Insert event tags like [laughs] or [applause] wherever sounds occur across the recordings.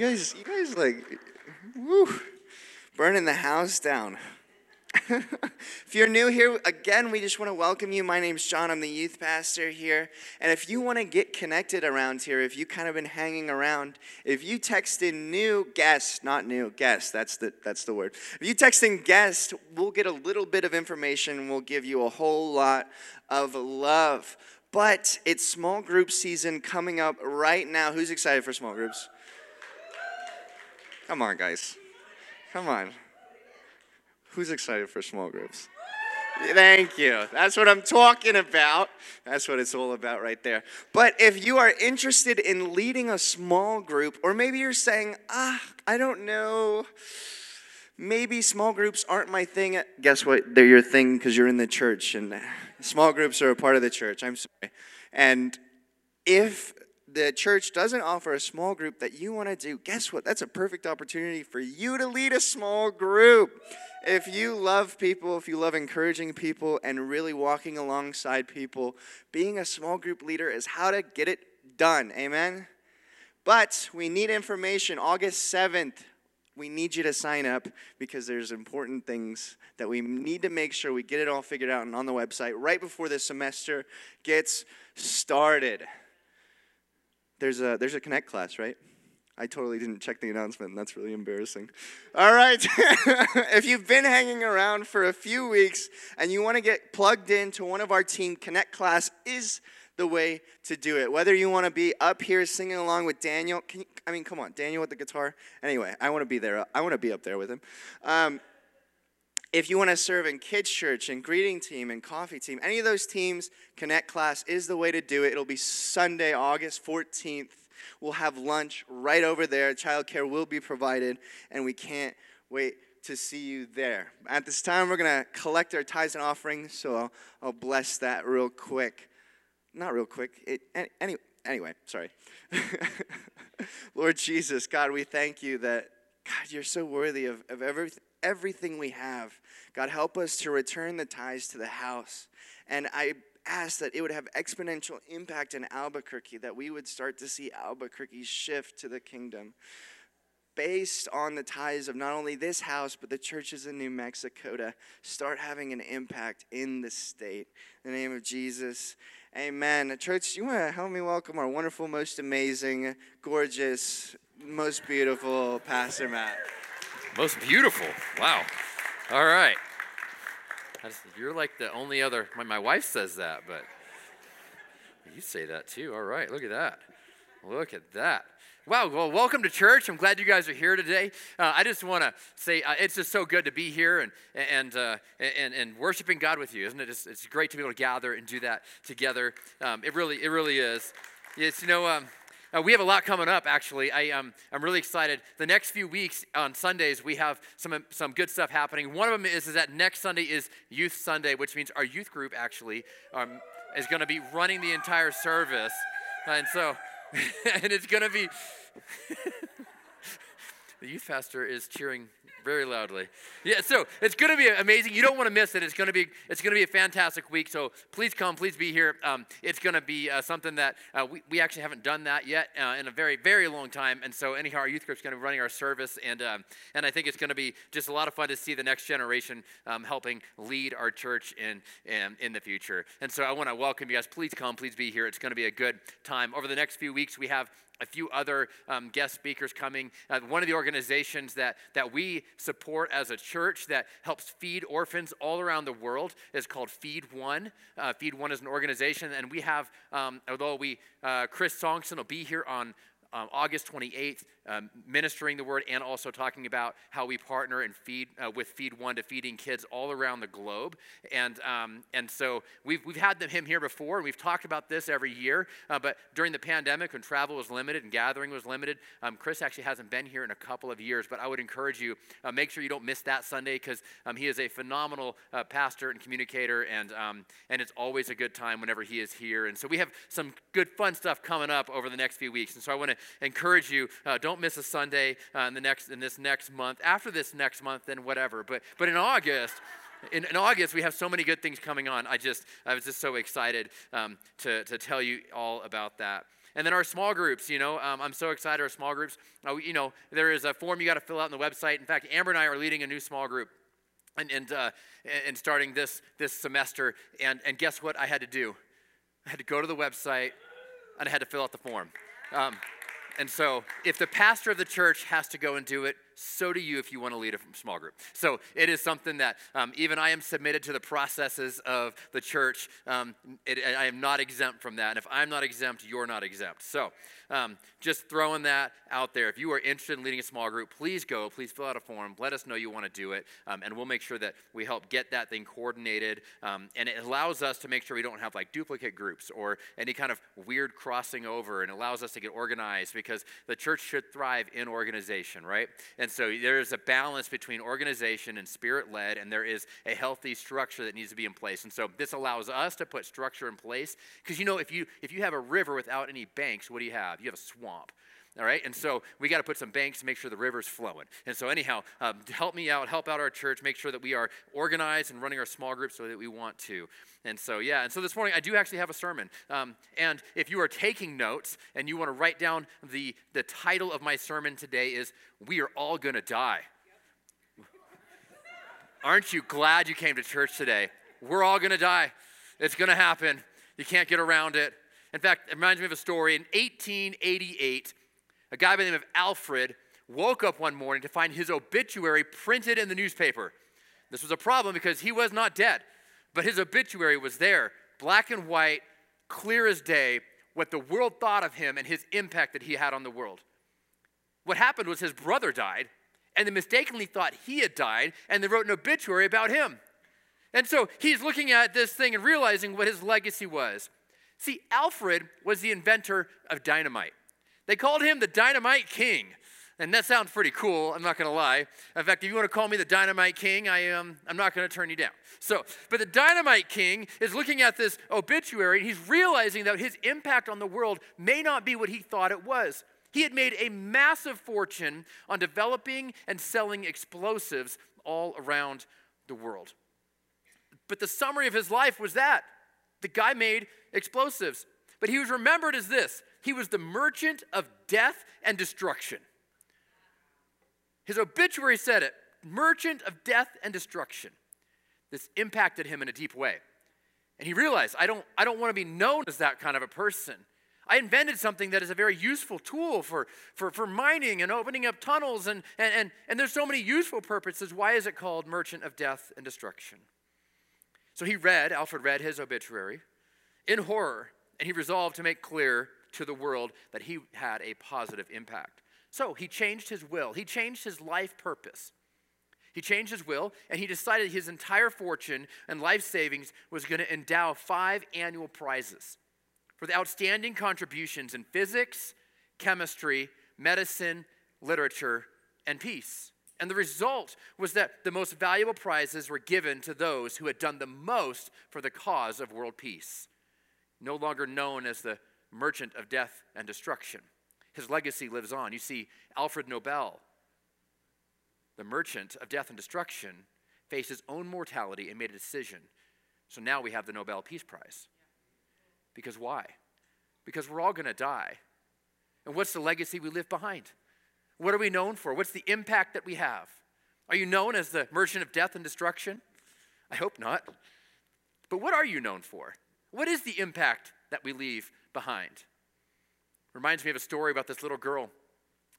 You guys, you guys like, woo, burning the house down. [laughs] if you're new here, again, we just want to welcome you. My name's John. I'm the youth pastor here. And if you want to get connected around here, if you kind of been hanging around, if you text in new guest, not new guest, that's the that's the word. If you text in guest, we'll get a little bit of information. We'll give you a whole lot of love. But it's small group season coming up right now. Who's excited for small groups? Come on, guys. Come on. Who's excited for small groups? Thank you. That's what I'm talking about. That's what it's all about right there. But if you are interested in leading a small group, or maybe you're saying, ah, I don't know, maybe small groups aren't my thing. Guess what? They're your thing because you're in the church, and small groups are a part of the church. I'm sorry. And if the church doesn't offer a small group that you want to do, guess what? That's a perfect opportunity for you to lead a small group. If you love people, if you love encouraging people and really walking alongside people, being a small group leader is how to get it done. Amen? But we need information. August 7th, we need you to sign up because there's important things that we need to make sure we get it all figured out and on the website right before the semester gets started. There's a there's a connect class, right? I totally didn't check the announcement, and that's really embarrassing. All right. [laughs] if you've been hanging around for a few weeks and you want to get plugged into one of our team, Connect class is the way to do it. Whether you want to be up here singing along with Daniel, you, I mean, come on, Daniel with the guitar. Anyway, I want to be there. I want to be up there with him. Um, if you want to serve in kids church and greeting team and coffee team any of those teams connect class is the way to do it it'll be sunday august 14th We'll have lunch right over there. Childcare will be provided, and we can't wait to see you there. At this time, we're going to collect our tithes and offerings, so I'll, I'll bless that real quick. Not real quick. It, any, anyway, sorry. [laughs] Lord Jesus, God, we thank you that, God, you're so worthy of, of every, everything we have. God, help us to return the tithes to the house. And I ask that it would have exponential impact in Albuquerque, that we would start to see Albuquerque shift to the kingdom based on the ties of not only this house, but the churches in New Mexico to start having an impact in the state. In the name of Jesus, amen. Church, you want to help me welcome our wonderful, most amazing, gorgeous, most beautiful Pastor Matt. Most beautiful. Wow. All right. You're like the only other, my, my wife says that, but you say that too. All right, look at that. Look at that. Wow, well, welcome to church. I'm glad you guys are here today. Uh, I just want to say uh, it's just so good to be here and, and, uh, and, and worshiping God with you, isn't it? It's, it's great to be able to gather and do that together. Um, it really, it really is. It's, you know, um, uh, we have a lot coming up, actually. I, um, I'm really excited. The next few weeks on Sundays, we have some, some good stuff happening. One of them is, is that next Sunday is Youth Sunday, which means our youth group actually um, is going to be running the entire service. And so, [laughs] and it's going to be, [laughs] the youth pastor is cheering very loudly. Yeah, so it's going to be amazing. You don't want to miss it. It's going to be it's going to be a fantastic week. So please come, please be here. Um, it's going to be uh, something that uh, we, we actually haven't done that yet uh, in a very very long time. And so anyhow, our youth group's going to be running our service, and um, and I think it's going to be just a lot of fun to see the next generation um, helping lead our church in, in in the future. And so I want to welcome you guys. Please come, please be here. It's going to be a good time. Over the next few weeks, we have a few other um, guest speakers coming. Uh, one of the organizations that, that we support as a church that helps feed orphans all around the world is called Feed One. Uh, feed One is an organization, and we have, um, although we, uh, Chris Songson will be here on um, August 28th, um, ministering the word and also talking about how we partner and feed uh, with Feed One to feeding kids all around the globe. And, um, and so we've, we've had him here before, and we've talked about this every year. Uh, but during the pandemic, when travel was limited and gathering was limited, um, Chris actually hasn't been here in a couple of years. But I would encourage you, uh, make sure you don't miss that Sunday because um, he is a phenomenal uh, pastor and communicator, and, um, and it's always a good time whenever he is here. And so we have some good, fun stuff coming up over the next few weeks. And so I want to encourage you, uh, don't miss a Sunday uh, in the next in this next month. After this next month, then whatever. But but in August. In, in, August, we have so many good things coming on. I just, I was just so excited um, to, to tell you all about that. And then our small groups, you know, um, I'm so excited. Our small groups, uh, you know, there is a form you got to fill out on the website. In fact, Amber and I are leading a new small group and, and, uh, and starting this, this semester. And, and guess what I had to do? I had to go to the website and I had to fill out the form. Um, and so, if the pastor of the church has to go and do it, so do you if you want to lead a small group. So it is something that um, even I am submitted to the processes of the church. Um, it, I am not exempt from that. And if I'm not exempt, you're not exempt. So um, just throwing that out there. If you are interested in leading a small group, please go. Please fill out a form. Let us know you want to do it. Um, and we'll make sure that we help get that thing coordinated. Um, and it allows us to make sure we don't have like duplicate groups or any kind of weird crossing over. And allows us to get organized because the church should thrive in organization, right? And and so there's a balance between organization and spirit led, and there is a healthy structure that needs to be in place. And so this allows us to put structure in place. Because you know, if you if you have a river without any banks, what do you have? You have a swamp. All right, and so we got to put some banks to make sure the river's flowing. And so, anyhow, um, help me out, help out our church, make sure that we are organized and running our small groups so that we want to. And so, yeah, and so this morning I do actually have a sermon. Um, and if you are taking notes and you want to write down the, the title of my sermon today is We Are All Gonna Die. Aren't you glad you came to church today? We're all gonna die. It's gonna happen. You can't get around it. In fact, it reminds me of a story. In 1888, a guy by the name of Alfred woke up one morning to find his obituary printed in the newspaper. This was a problem because he was not dead, but his obituary was there, black and white, clear as day, what the world thought of him and his impact that he had on the world. What happened was his brother died, and they mistakenly thought he had died, and they wrote an obituary about him. And so he's looking at this thing and realizing what his legacy was. See, Alfred was the inventor of dynamite. They called him the Dynamite King. And that sounds pretty cool, I'm not gonna lie. In fact, if you wanna call me the Dynamite King, I am, um, I'm not gonna turn you down. So, but the Dynamite King is looking at this obituary and he's realizing that his impact on the world may not be what he thought it was. He had made a massive fortune on developing and selling explosives all around the world. But the summary of his life was that the guy made explosives. But he was remembered as this he was the merchant of death and destruction. His obituary said it merchant of death and destruction. This impacted him in a deep way. And he realized, I don't, I don't want to be known as that kind of a person. I invented something that is a very useful tool for, for, for mining and opening up tunnels, and, and, and, and there's so many useful purposes. Why is it called merchant of death and destruction? So he read, Alfred read his obituary in horror, and he resolved to make clear to the world that he had a positive impact. So he changed his will, he changed his life purpose. He changed his will and he decided his entire fortune and life savings was going to endow five annual prizes for the outstanding contributions in physics, chemistry, medicine, literature, and peace. And the result was that the most valuable prizes were given to those who had done the most for the cause of world peace. No longer known as the merchant of death and destruction. His legacy lives on. You see, Alfred Nobel, the merchant of death and destruction, faced his own mortality and made a decision. So now we have the Nobel Peace Prize. Because why? Because we're all going to die. And what's the legacy we leave behind? What are we known for? What's the impact that we have? Are you known as the merchant of death and destruction? I hope not. But what are you known for? What is the impact that we leave behind. Reminds me of a story about this little girl.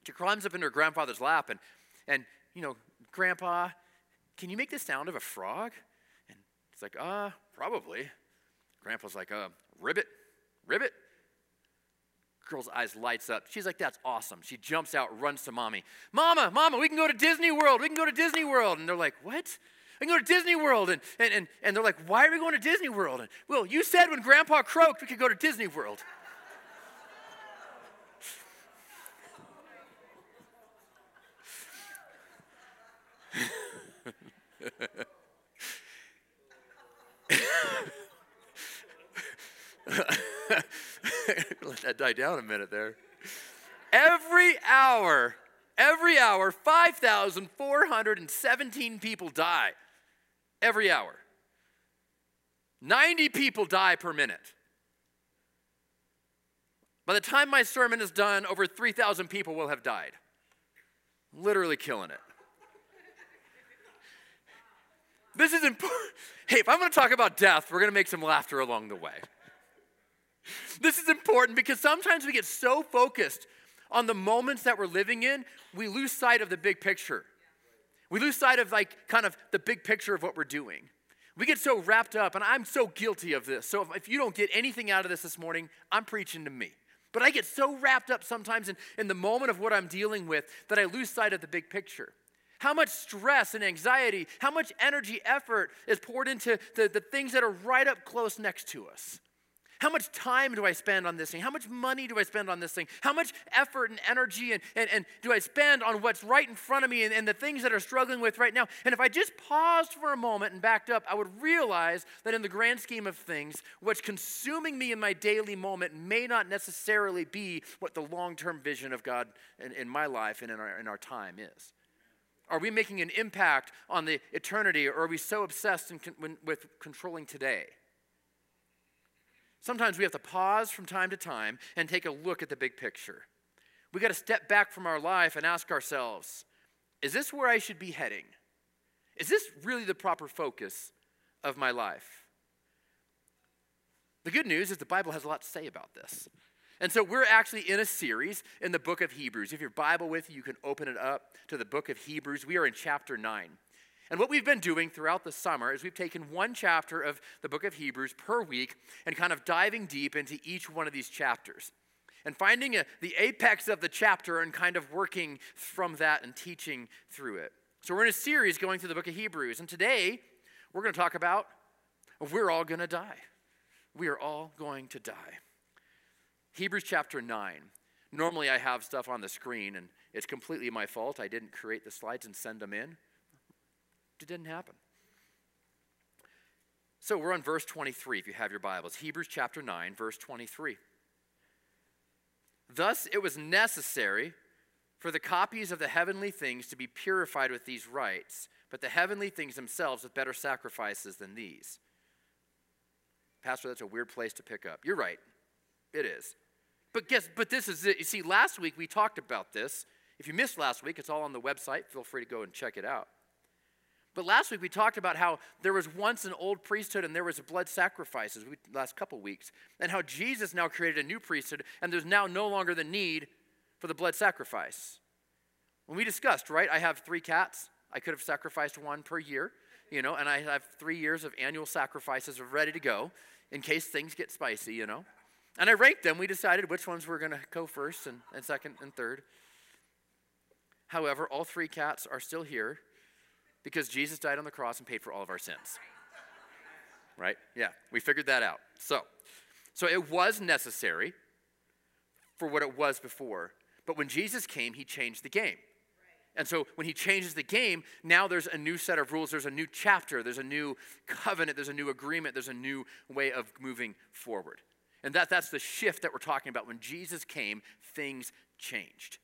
She climbs up into her grandfather's lap and, and you know, Grandpa, can you make the sound of a frog? And it's like, uh, probably. Grandpa's like, uh, ribbit, ribbit. Girl's eyes lights up. She's like, that's awesome. She jumps out, runs to mommy. Mama, mama, we can go to Disney World. We can go to Disney World. And they're like, what? We can go to Disney World. And, and, and, and they're like, why are we going to Disney World? And, well, you said when Grandpa croaked, we could go to Disney World. [laughs] Let that die down a minute there. Every hour, every hour, 5,417 people die every hour. 90 people die per minute. By the time my sermon is done, over 3,000 people will have died. Literally killing it. This is important. Hey, if I'm going to talk about death, we're going to make some laughter along the way. This is important because sometimes we get so focused on the moments that we're living in, we lose sight of the big picture. We lose sight of like kind of the big picture of what we're doing. We get so wrapped up, and I'm so guilty of this. So if, if you don't get anything out of this this morning, I'm preaching to me. But I get so wrapped up sometimes in, in the moment of what I'm dealing with that I lose sight of the big picture. How much stress and anxiety, how much energy, effort is poured into the, the things that are right up close next to us. How much time do I spend on this thing? How much money do I spend on this thing? How much effort and energy and, and, and do I spend on what's right in front of me and, and the things that are struggling with right now? And if I just paused for a moment and backed up, I would realize that in the grand scheme of things, what's consuming me in my daily moment may not necessarily be what the long term vision of God in, in my life and in our, in our time is. Are we making an impact on the eternity, or are we so obsessed in, with controlling today? Sometimes we have to pause from time to time and take a look at the big picture. We got to step back from our life and ask ourselves is this where I should be heading? Is this really the proper focus of my life? The good news is the Bible has a lot to say about this. And so we're actually in a series in the book of Hebrews. If your Bible with you, you can open it up to the book of Hebrews. We are in chapter 9. And what we've been doing throughout the summer is we've taken one chapter of the book of Hebrews per week and kind of diving deep into each one of these chapters and finding a, the apex of the chapter and kind of working from that and teaching through it. So we're in a series going through the book of Hebrews. And today we're going to talk about we're all going to die. We are all going to die. Hebrews chapter 9. Normally I have stuff on the screen, and it's completely my fault. I didn't create the slides and send them in. It didn't happen. So we're on verse 23 if you have your Bibles. Hebrews chapter 9, verse 23. Thus it was necessary for the copies of the heavenly things to be purified with these rites, but the heavenly things themselves with better sacrifices than these. Pastor, that's a weird place to pick up. You're right. It is. But guess but this is it. You see, last week we talked about this. If you missed last week, it's all on the website. Feel free to go and check it out. But last week we talked about how there was once an old priesthood and there was blood sacrifices we, last couple weeks, and how Jesus now created a new priesthood and there's now no longer the need for the blood sacrifice. When we discussed, right, I have three cats. I could have sacrificed one per year, you know, and I have three years of annual sacrifices of ready to go in case things get spicy, you know. And I ranked them. We decided which ones were going to go first and, and second and third. However, all three cats are still here because Jesus died on the cross and paid for all of our sins. Right? Yeah, we figured that out. So, so it was necessary for what it was before. But when Jesus came, he changed the game. And so when he changes the game, now there's a new set of rules, there's a new chapter, there's a new covenant, there's a new agreement, there's a new way of moving forward. And that, that's the shift that we're talking about. When Jesus came, things changed.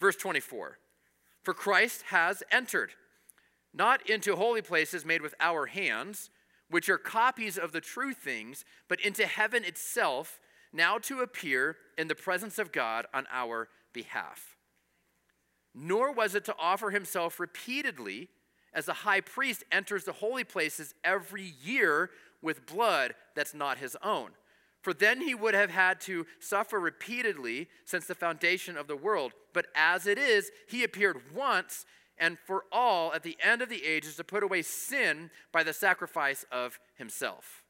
Verse 24 for Christ has entered, not into holy places made with our hands, which are copies of the true things, but into heaven itself, now to appear in the presence of God on our behalf. Nor was it to offer himself repeatedly as the high priest enters the holy places every year with blood that's not his own. For then he would have had to suffer repeatedly since the foundation of the world. But as it is, he appeared once and for all at the end of the ages to put away sin by the sacrifice of himself.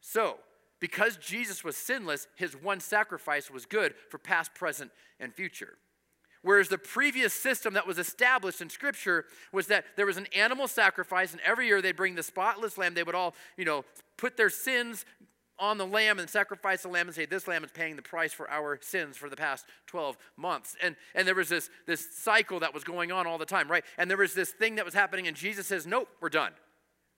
So, because Jesus was sinless, his one sacrifice was good for past, present, and future. Whereas the previous system that was established in Scripture was that there was an animal sacrifice, and every year they'd bring the spotless lamb. They would all, you know, put their sins on the lamb and sacrifice the lamb and say, This lamb is paying the price for our sins for the past 12 months. And, and there was this, this cycle that was going on all the time, right? And there was this thing that was happening, and Jesus says, Nope, we're done.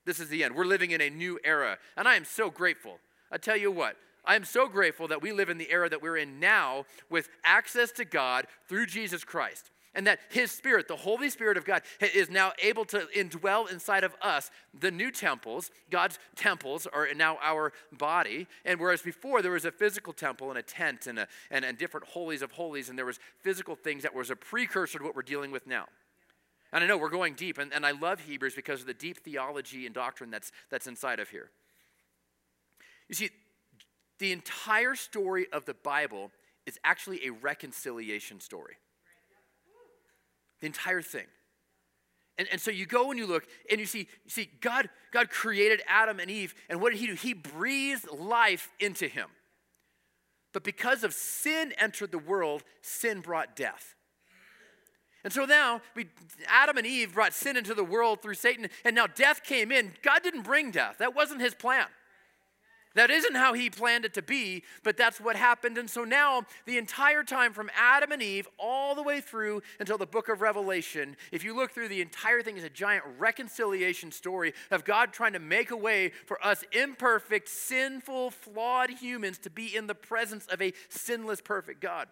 This is the end. We're living in a new era. And I am so grateful. I tell you what, I am so grateful that we live in the era that we're in now with access to God through Jesus Christ. And that His Spirit, the Holy Spirit of God, is now able to indwell inside of us the new temples. God's temples are now our body. And whereas before there was a physical temple and a tent and, a, and, and different holies of holies, and there was physical things that was a precursor to what we're dealing with now. And I know we're going deep, and, and I love Hebrews because of the deep theology and doctrine that's, that's inside of here. You see, the entire story of the Bible is actually a reconciliation story. The entire thing. And, and so you go and you look and you see, you see God, God created Adam and Eve, and what did he do? He breathed life into him. But because of sin entered the world, sin brought death. And so now, we, Adam and Eve brought sin into the world through Satan, and now death came in. God didn't bring death, that wasn't his plan. That isn't how he planned it to be, but that's what happened. And so now, the entire time from Adam and Eve all the way through until the book of Revelation, if you look through the entire thing, is a giant reconciliation story of God trying to make a way for us imperfect, sinful, flawed humans to be in the presence of a sinless, perfect God.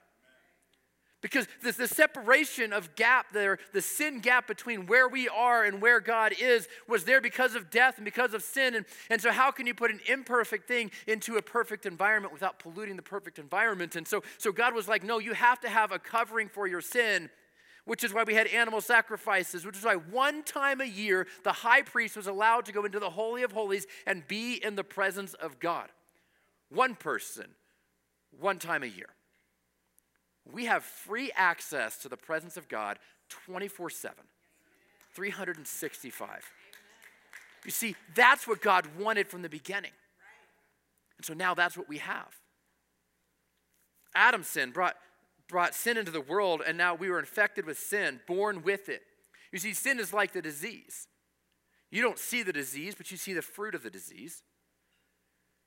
Because this, the separation of gap there, the sin gap between where we are and where God is, was there because of death and because of sin. And, and so, how can you put an imperfect thing into a perfect environment without polluting the perfect environment? And so, so God was like, no, you have to have a covering for your sin which is why we had animal sacrifices, which is why one time a year the high priest was allowed to go into the Holy of Holies and be in the presence of God. One person, one time a year. We have free access to the presence of God 24 7, 365. You see, that's what God wanted from the beginning. And so now that's what we have. Adam's sin brought, brought sin into the world, and now we were infected with sin, born with it. You see, sin is like the disease. You don't see the disease, but you see the fruit of the disease.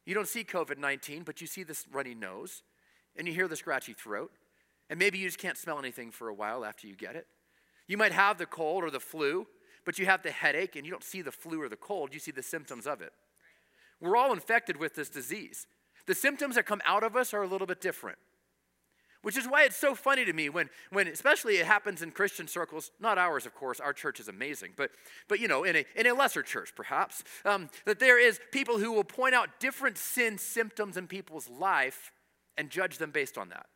You don't see COVID 19, but you see this runny nose, and you hear the scratchy throat. And maybe you just can't smell anything for a while after you get it. You might have the cold or the flu, but you have the headache and you don't see the flu or the cold, you see the symptoms of it. We're all infected with this disease. The symptoms that come out of us are a little bit different. Which is why it's so funny to me when, when especially it happens in Christian circles, not ours, of course, our church is amazing, but, but you know, in a, in a lesser church perhaps, um, that there is people who will point out different sin symptoms in people's life and judge them based on that.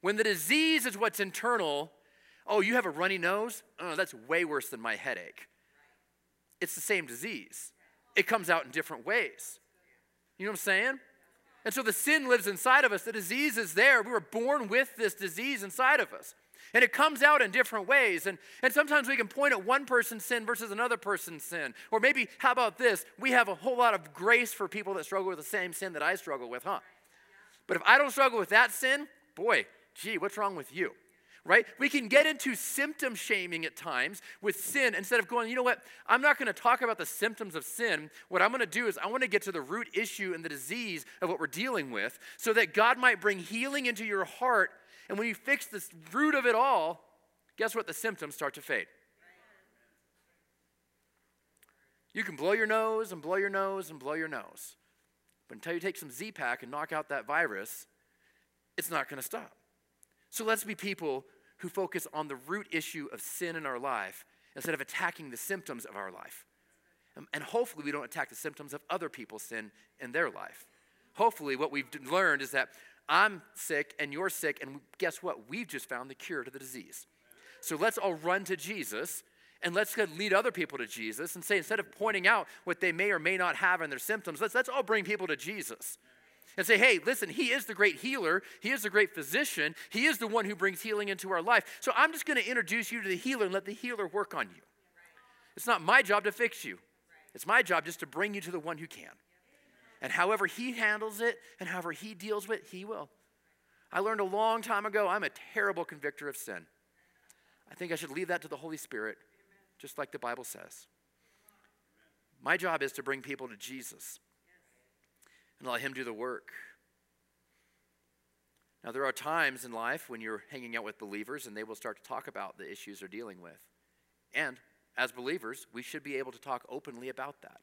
When the disease is what's internal, oh, you have a runny nose? Oh, that's way worse than my headache. It's the same disease, it comes out in different ways. You know what I'm saying? And so the sin lives inside of us. The disease is there. We were born with this disease inside of us. And it comes out in different ways. And, and sometimes we can point at one person's sin versus another person's sin. Or maybe, how about this? We have a whole lot of grace for people that struggle with the same sin that I struggle with, huh? But if I don't struggle with that sin, boy, gee, what's wrong with you? Right? We can get into symptom shaming at times with sin instead of going, you know what? I'm not going to talk about the symptoms of sin. What I'm going to do is I want to get to the root issue and the disease of what we're dealing with so that God might bring healing into your heart. And when you fix the root of it all, guess what? The symptoms start to fade. You can blow your nose and blow your nose and blow your nose. But until you take some Z Pack and knock out that virus, it's not going to stop. So let's be people who focus on the root issue of sin in our life instead of attacking the symptoms of our life. Um, and hopefully, we don't attack the symptoms of other people's sin in their life. Hopefully, what we've learned is that I'm sick and you're sick, and guess what? We've just found the cure to the disease. So let's all run to Jesus and let's lead other people to Jesus and say, instead of pointing out what they may or may not have in their symptoms, let's, let's all bring people to Jesus and say, hey, listen, He is the great healer. He is the great physician. He is the one who brings healing into our life. So I'm just going to introduce you to the healer and let the healer work on you. It's not my job to fix you, it's my job just to bring you to the one who can. And however He handles it and however He deals with it, He will. I learned a long time ago I'm a terrible convictor of sin. I think I should leave that to the Holy Spirit, just like the Bible says. My job is to bring people to Jesus and let Him do the work. Now, there are times in life when you're hanging out with believers and they will start to talk about the issues they're dealing with. And as believers, we should be able to talk openly about that.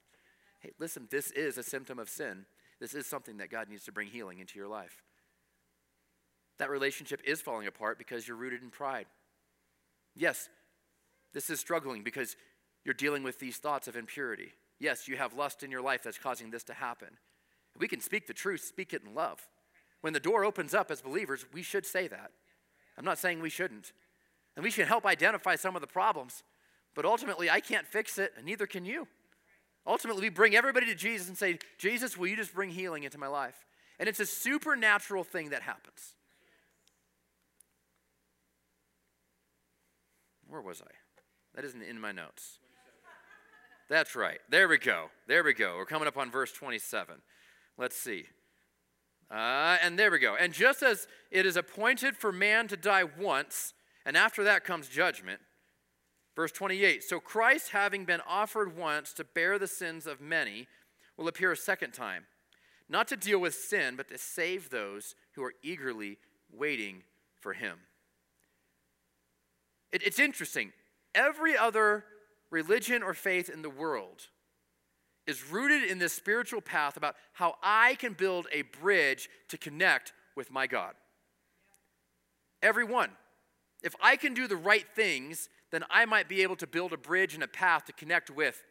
Hey, listen, this is a symptom of sin. This is something that God needs to bring healing into your life. That relationship is falling apart because you're rooted in pride. Yes, this is struggling because you're dealing with these thoughts of impurity. Yes, you have lust in your life that's causing this to happen. We can speak the truth, speak it in love. When the door opens up as believers, we should say that. I'm not saying we shouldn't. And we should help identify some of the problems. But ultimately, I can't fix it, and neither can you. Ultimately, we bring everybody to Jesus and say, Jesus, will you just bring healing into my life? And it's a supernatural thing that happens. Where was I? That isn't in my notes. That's right. There we go. There we go. We're coming up on verse 27. Let's see. Uh, and there we go. And just as it is appointed for man to die once, and after that comes judgment. Verse 28 So Christ, having been offered once to bear the sins of many, will appear a second time, not to deal with sin, but to save those who are eagerly waiting for him. It, it's interesting. Every other religion or faith in the world is rooted in this spiritual path about how I can build a bridge to connect with my God. Everyone. If I can do the right things, then I might be able to build a bridge and a path to connect with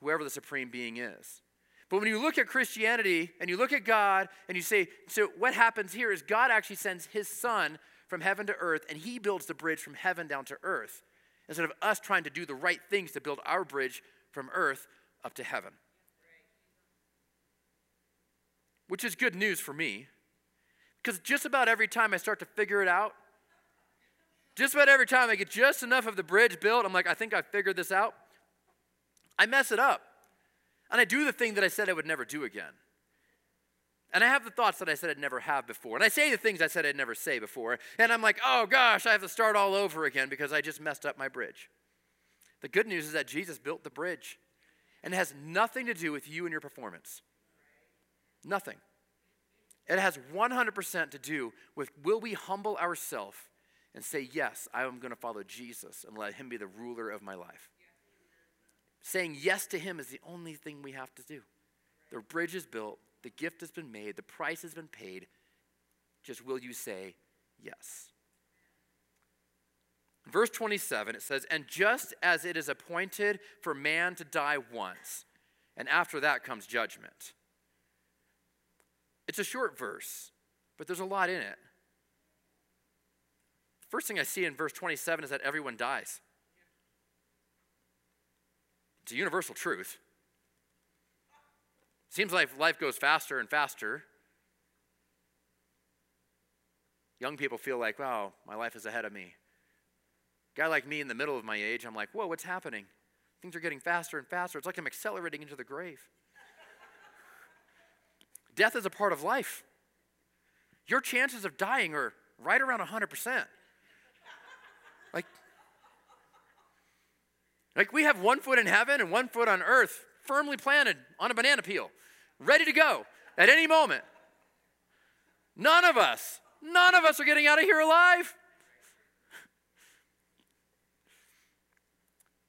whoever the supreme being is. But when you look at Christianity and you look at God and you say, so what happens here is God actually sends his son from heaven to earth and he builds the bridge from heaven down to earth instead of us trying to do the right things to build our bridge from earth up to heaven. Which is good news for me because just about every time I start to figure it out, just about every time I get just enough of the bridge built, I'm like, I think I figured this out. I mess it up. And I do the thing that I said I would never do again. And I have the thoughts that I said I'd never have before. And I say the things I said I'd never say before. And I'm like, oh gosh, I have to start all over again because I just messed up my bridge. The good news is that Jesus built the bridge. And it has nothing to do with you and your performance. Nothing. It has 100% to do with will we humble ourselves and say, Yes, I am going to follow Jesus and let him be the ruler of my life. Saying yes to him is the only thing we have to do. The bridge is built, the gift has been made, the price has been paid. Just will you say yes? Verse 27, it says, And just as it is appointed for man to die once, and after that comes judgment. It's a short verse, but there's a lot in it. First thing I see in verse 27 is that everyone dies. It's a universal truth. Seems like life goes faster and faster. Young people feel like, wow, my life is ahead of me. Guy like me in the middle of my age, I'm like, whoa, what's happening? Things are getting faster and faster. It's like I'm accelerating into the grave. [laughs] Death is a part of life. Your chances of dying are right around 100%. Like, like we have one foot in heaven and one foot on earth, firmly planted on a banana peel, ready to go at any moment. None of us, none of us are getting out of here alive.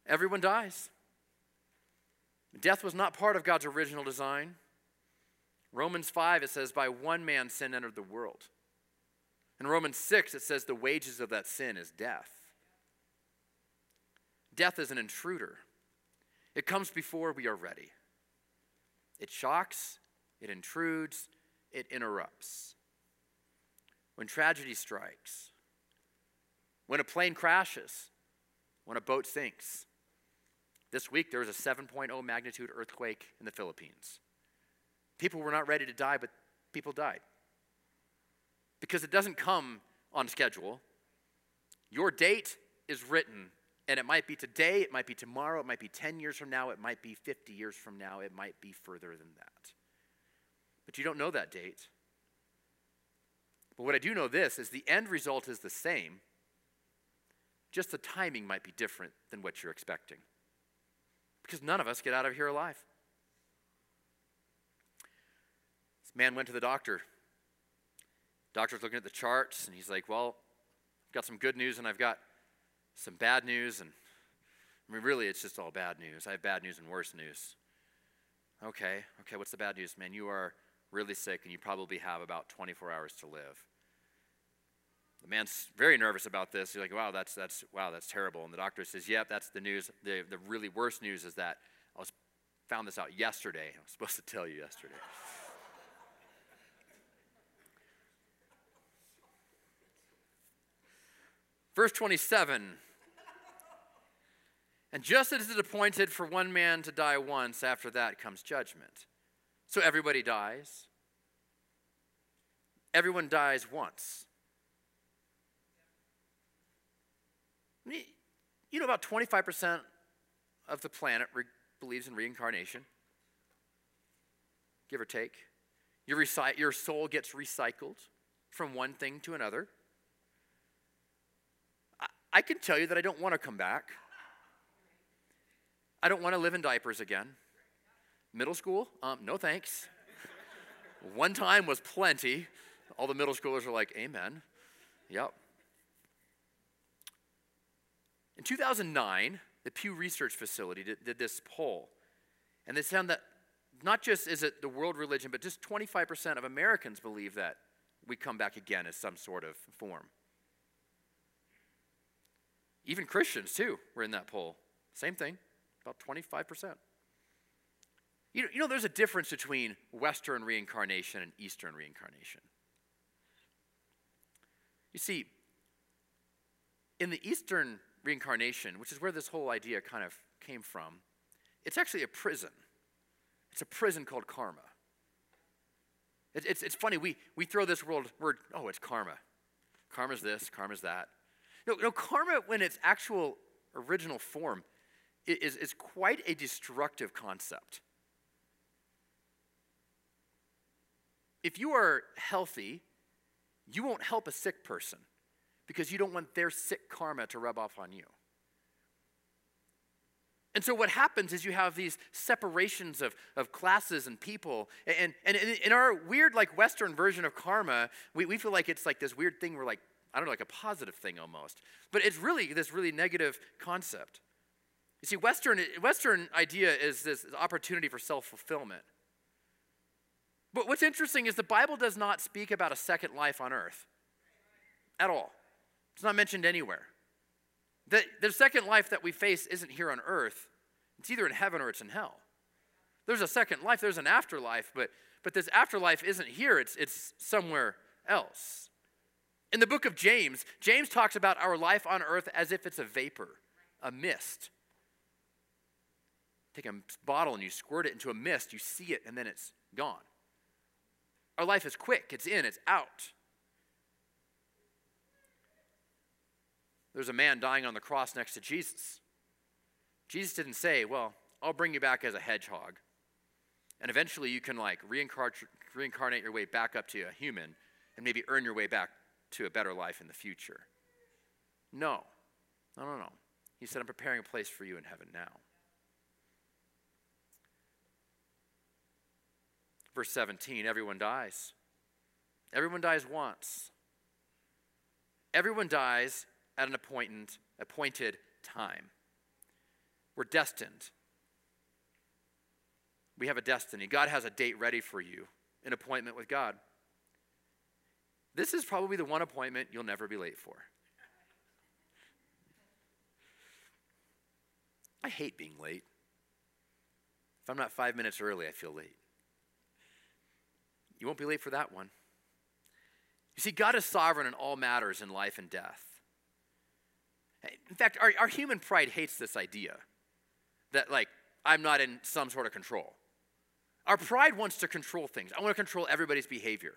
Everyone dies. Death was not part of God's original design. Romans 5, it says, By one man sin entered the world. In Romans 6, it says, The wages of that sin is death. Death is an intruder, it comes before we are ready. It shocks, it intrudes, it interrupts. When tragedy strikes, when a plane crashes, when a boat sinks. This week there was a 7.0 magnitude earthquake in the Philippines. People were not ready to die, but people died. Because it doesn't come on schedule. Your date is written and it might be today, it might be tomorrow, it might be 10 years from now, it might be 50 years from now, it might be further than that. But you don't know that date. But what I do know this is the end result is the same, just the timing might be different than what you're expecting. Because none of us get out of here alive. This man went to the doctor. Doctor's looking at the charts, and he's like, Well, I've got some good news and I've got some bad news, and I mean, really, it's just all bad news. I have bad news and worse news. Okay, okay, what's the bad news? Man, you are really sick, and you probably have about 24 hours to live. The man's very nervous about this. He's like, wow, that's, that's, wow, that's terrible. And the doctor says, yep, that's the news. The, the really worst news is that I was, found this out yesterday. [laughs] I was supposed to tell you yesterday. Verse 27 And just as it is appointed for one man to die once, after that comes judgment. So everybody dies. Everyone dies once. You know, about 25% of the planet re- believes in reincarnation, give or take. Your, reci- your soul gets recycled from one thing to another. I, can tell you that I don't want to come back. I don't want to live in diapers again. Middle school? Um, no thanks. [laughs] one time was plenty. All the middle schoolers are like, Amen. Yep. In 2009, the Pew Research Facility did, did, this poll, and they found that not just is it the world religion, but just 25% of Americans believe that we come back again as some sort of form. Even Christians, too, were in that poll. Same thing, about 25%. You know, you know, there's a difference between Western reincarnation and Eastern reincarnation. You see, in the Eastern reincarnation, which is where this whole idea kind of came from, it's actually a prison. It's a prison called karma. It, it's, it's funny, we, we throw this world word, oh, it's karma. Karma's this, karma's that. No, no, karma, when its actual original form, is, is quite a destructive concept. If you are healthy, you won't help a sick person because you don't want their sick karma to rub off on you. And so what happens is you have these separations of, of classes and people. And, and in our weird, like, Western version of karma, we, we feel like it's like this weird thing we're like, I don't know, like a positive thing almost. But it's really this really negative concept. You see, Western, Western idea is this opportunity for self fulfillment. But what's interesting is the Bible does not speak about a second life on earth at all. It's not mentioned anywhere. The, the second life that we face isn't here on earth, it's either in heaven or it's in hell. There's a second life, there's an afterlife, but, but this afterlife isn't here, it's, it's somewhere else. In the book of James, James talks about our life on earth as if it's a vapor, a mist. Take a bottle and you squirt it into a mist, you see it, and then it's gone. Our life is quick, it's in, it's out. There's a man dying on the cross next to Jesus. Jesus didn't say, Well, I'll bring you back as a hedgehog. And eventually you can like reincarnate your way back up to a human and maybe earn your way back to a better life in the future. No. No, no, no. He said, I'm preparing a place for you in heaven now. Verse 17 everyone dies. Everyone dies once. Everyone dies at an appointed, appointed time. We're destined. We have a destiny. God has a date ready for you, an appointment with God. This is probably the one appointment you'll never be late for. I hate being late. If I'm not five minutes early, I feel late. You won't be late for that one. You see, God is sovereign in all matters in life and death. In fact, our, our human pride hates this idea that, like, I'm not in some sort of control. Our pride wants to control things. I want to control everybody's behavior.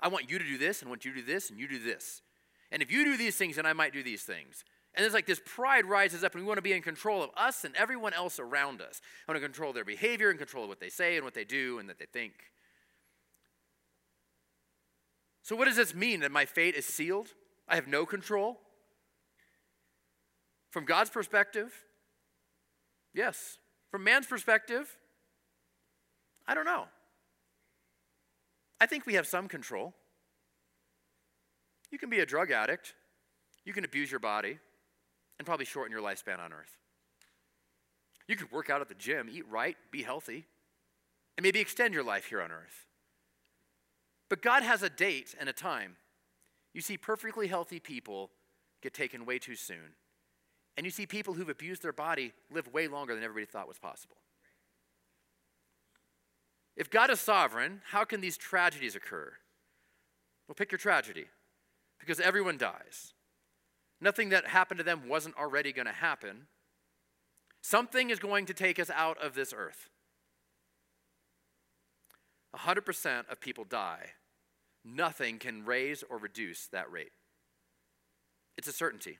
I want you to do this, and I want you to do this, and you do this. And if you do these things, then I might do these things. And there's like this pride rises up, and we want to be in control of us and everyone else around us. I want to control their behavior and control what they say and what they do and that they think. So, what does this mean? That my fate is sealed? I have no control? From God's perspective, yes. From man's perspective, I don't know. I think we have some control. You can be a drug addict, you can abuse your body, and probably shorten your lifespan on earth. You can work out at the gym, eat right, be healthy, and maybe extend your life here on earth. But God has a date and a time. You see perfectly healthy people get taken way too soon. And you see people who've abused their body live way longer than everybody thought was possible. If God is sovereign, how can these tragedies occur? Well, pick your tragedy because everyone dies. Nothing that happened to them wasn't already going to happen. Something is going to take us out of this earth. 100% of people die. Nothing can raise or reduce that rate. It's a certainty.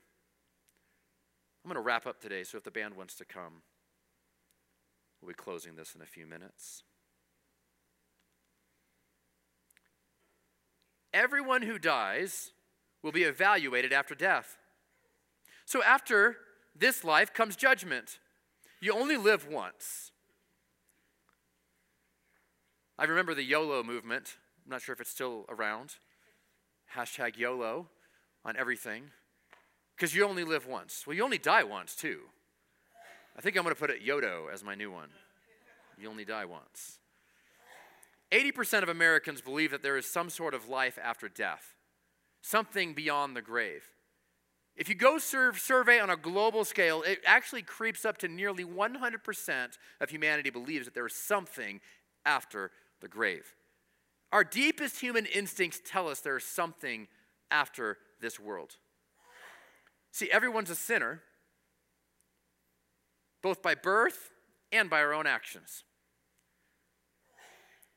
I'm going to wrap up today, so if the band wants to come, we'll be closing this in a few minutes. Everyone who dies will be evaluated after death. So after this life comes judgment. You only live once. I remember the YOLO movement. I'm not sure if it's still around. Hashtag YOLO on everything. Because you only live once. Well, you only die once, too. I think I'm going to put it Yodo as my new one. You only die once. 80% of Americans believe that there is some sort of life after death, something beyond the grave. If you go serve, survey on a global scale, it actually creeps up to nearly 100% of humanity believes that there is something after the grave. Our deepest human instincts tell us there is something after this world. See, everyone's a sinner, both by birth and by our own actions.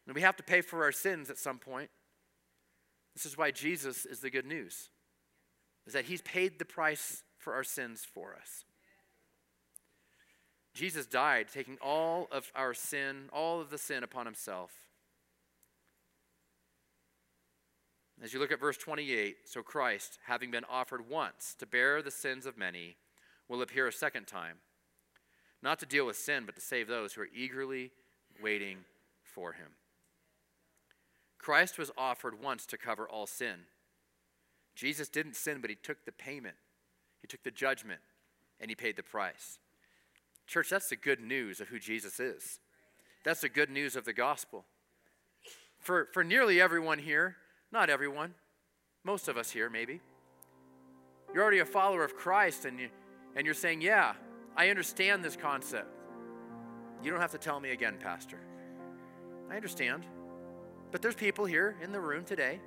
And we have to pay for our sins at some point. This is why Jesus is the good news is that he's paid the price for our sins for us. Jesus died, taking all of our sin, all of the sin upon himself. As you look at verse 28, so Christ, having been offered once to bear the sins of many, will appear a second time, not to deal with sin, but to save those who are eagerly waiting for him. Christ was offered once to cover all sin. Jesus didn't sin, but he took the payment, he took the judgment, and he paid the price. Church, that's the good news of who Jesus is. That's the good news of the gospel. For, for nearly everyone here, not everyone, most of us here maybe, you're already a follower of Christ and, you, and you're saying, Yeah, I understand this concept. You don't have to tell me again, Pastor. I understand. But there's people here in the room today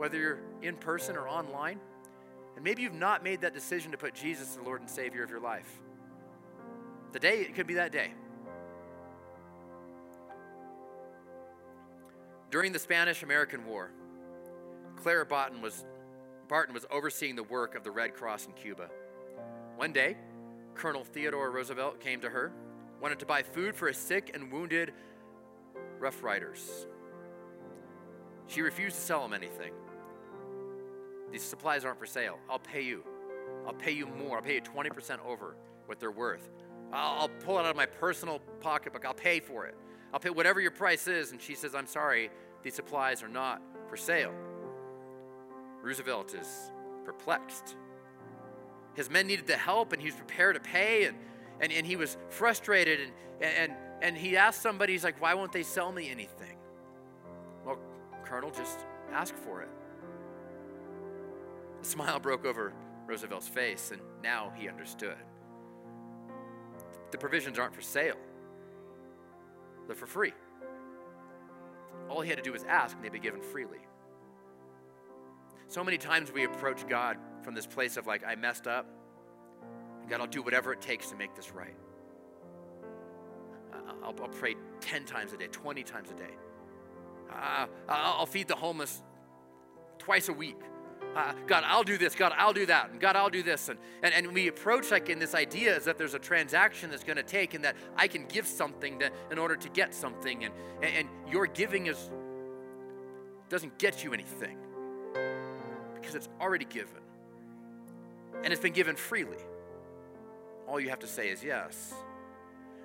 whether you're in person or online, and maybe you've not made that decision to put Jesus the Lord and Savior of your life. The day, it could be that day. During the Spanish American War, Clara Barton was, Barton was overseeing the work of the Red Cross in Cuba. One day, Colonel Theodore Roosevelt came to her, wanted to buy food for his sick and wounded Rough Riders. She refused to sell him anything. These supplies aren't for sale. I'll pay you. I'll pay you more. I'll pay you 20% over what they're worth. I'll, I'll pull it out of my personal pocketbook. I'll pay for it. I'll pay whatever your price is. And she says, I'm sorry, these supplies are not for sale. Roosevelt is perplexed. His men needed the help, and he was prepared to pay, and, and, and he was frustrated. And, and, and he asked somebody, he's like, Why won't they sell me anything? Well, Colonel, just ask for it. A smile broke over Roosevelt's face, and now he understood. The provisions aren't for sale, they're for free. All he had to do was ask, and they'd be given freely. So many times we approach God from this place of, like, I messed up. God, I'll do whatever it takes to make this right. I'll, I'll pray 10 times a day, 20 times a day. Uh, I'll feed the homeless twice a week uh, God, I'll do this. God, I'll do that. And God, I'll do this. And, and, and we approach like in this idea is that there's a transaction that's going to take and that I can give something to, in order to get something. And, and, and your giving is doesn't get you anything because it's already given. And it's been given freely. All you have to say is yes.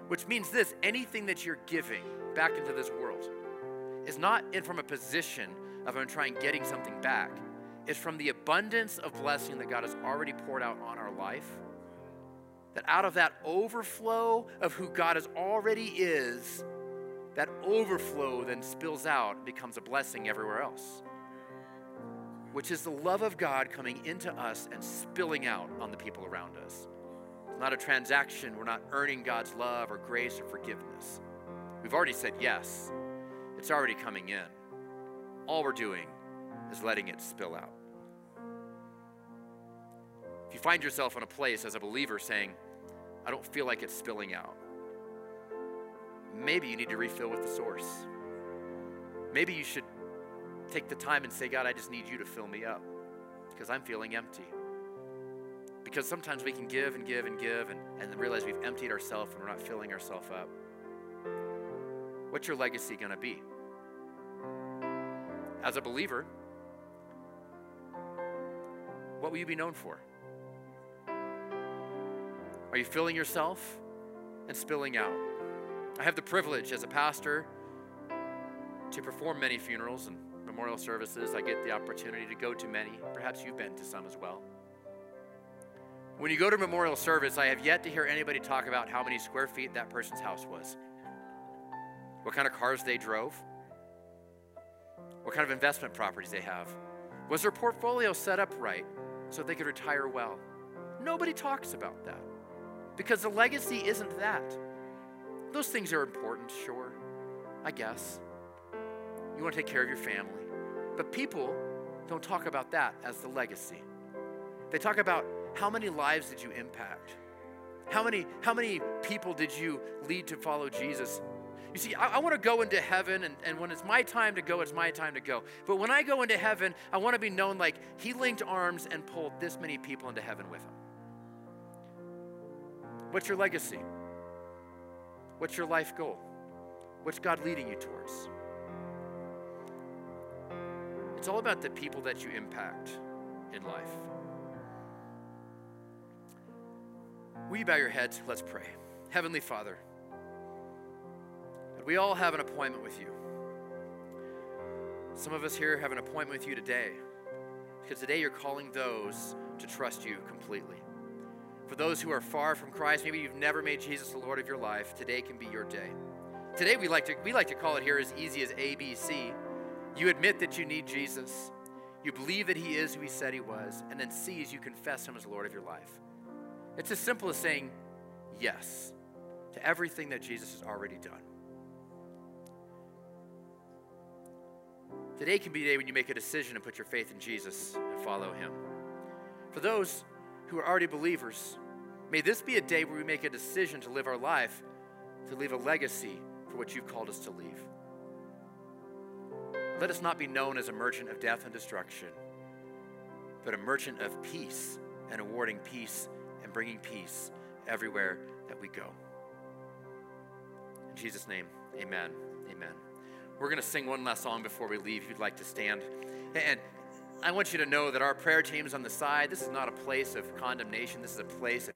Which means this anything that you're giving back into this world is not in from a position of I'm trying getting something back It's from the abundance of blessing that God has already poured out on our life. That out of that overflow of who God is already is, that overflow then spills out becomes a blessing everywhere else. Which is the love of God coming into us and spilling out on the people around us. It's not a transaction. We're not earning God's love or grace or forgiveness. We've already said yes, it's already coming in. All we're doing is letting it spill out. If you find yourself in a place as a believer saying, I don't feel like it's spilling out, maybe you need to refill with the source. Maybe you should take the time and say, God, I just need you to fill me up because I'm feeling empty. Because sometimes we can give and give and give and, and realize we've emptied ourselves and we're not filling ourselves up. What's your legacy going to be? As a believer, what will you be known for? Are you filling yourself and spilling out? I have the privilege as a pastor to perform many funerals and memorial services. I get the opportunity to go to many. Perhaps you've been to some as well. When you go to memorial service, I have yet to hear anybody talk about how many square feet that person's house was, what kind of cars they drove, what kind of investment properties they have. Was their portfolio set up right so they could retire well? Nobody talks about that because the legacy isn't that. Those things are important, sure, I guess. You want to take care of your family. But people don't talk about that as the legacy. They talk about how many lives did you impact? How many, how many people did you lead to follow Jesus? You see, I, I want to go into heaven, and, and when it's my time to go, it's my time to go. But when I go into heaven, I want to be known like he linked arms and pulled this many people into heaven with him. What's your legacy? What's your life goal? What's God leading you towards? It's all about the people that you impact in life. Will you bow your heads? Let's pray. Heavenly Father, we all have an appointment with you. Some of us here have an appointment with you today because today you're calling those to trust you completely. For those who are far from Christ, maybe you've never made Jesus the Lord of your life, today can be your day. Today we like to we like to call it here as easy as ABC. You admit that you need Jesus. You believe that he is who he said he was, and then see as you confess him as Lord of your life. It's as simple as saying yes to everything that Jesus has already done. Today can be a day when you make a decision and put your faith in Jesus and follow him. For those who are already believers, may this be a day where we make a decision to live our life, to leave a legacy for what you've called us to leave. Let us not be known as a merchant of death and destruction, but a merchant of peace and awarding peace and bringing peace everywhere that we go. In Jesus' name, amen. Amen. We're going to sing one last song before we leave. If you'd like to stand. And I want you to know that our prayer team is on the side. This is not a place of condemnation, this is a place of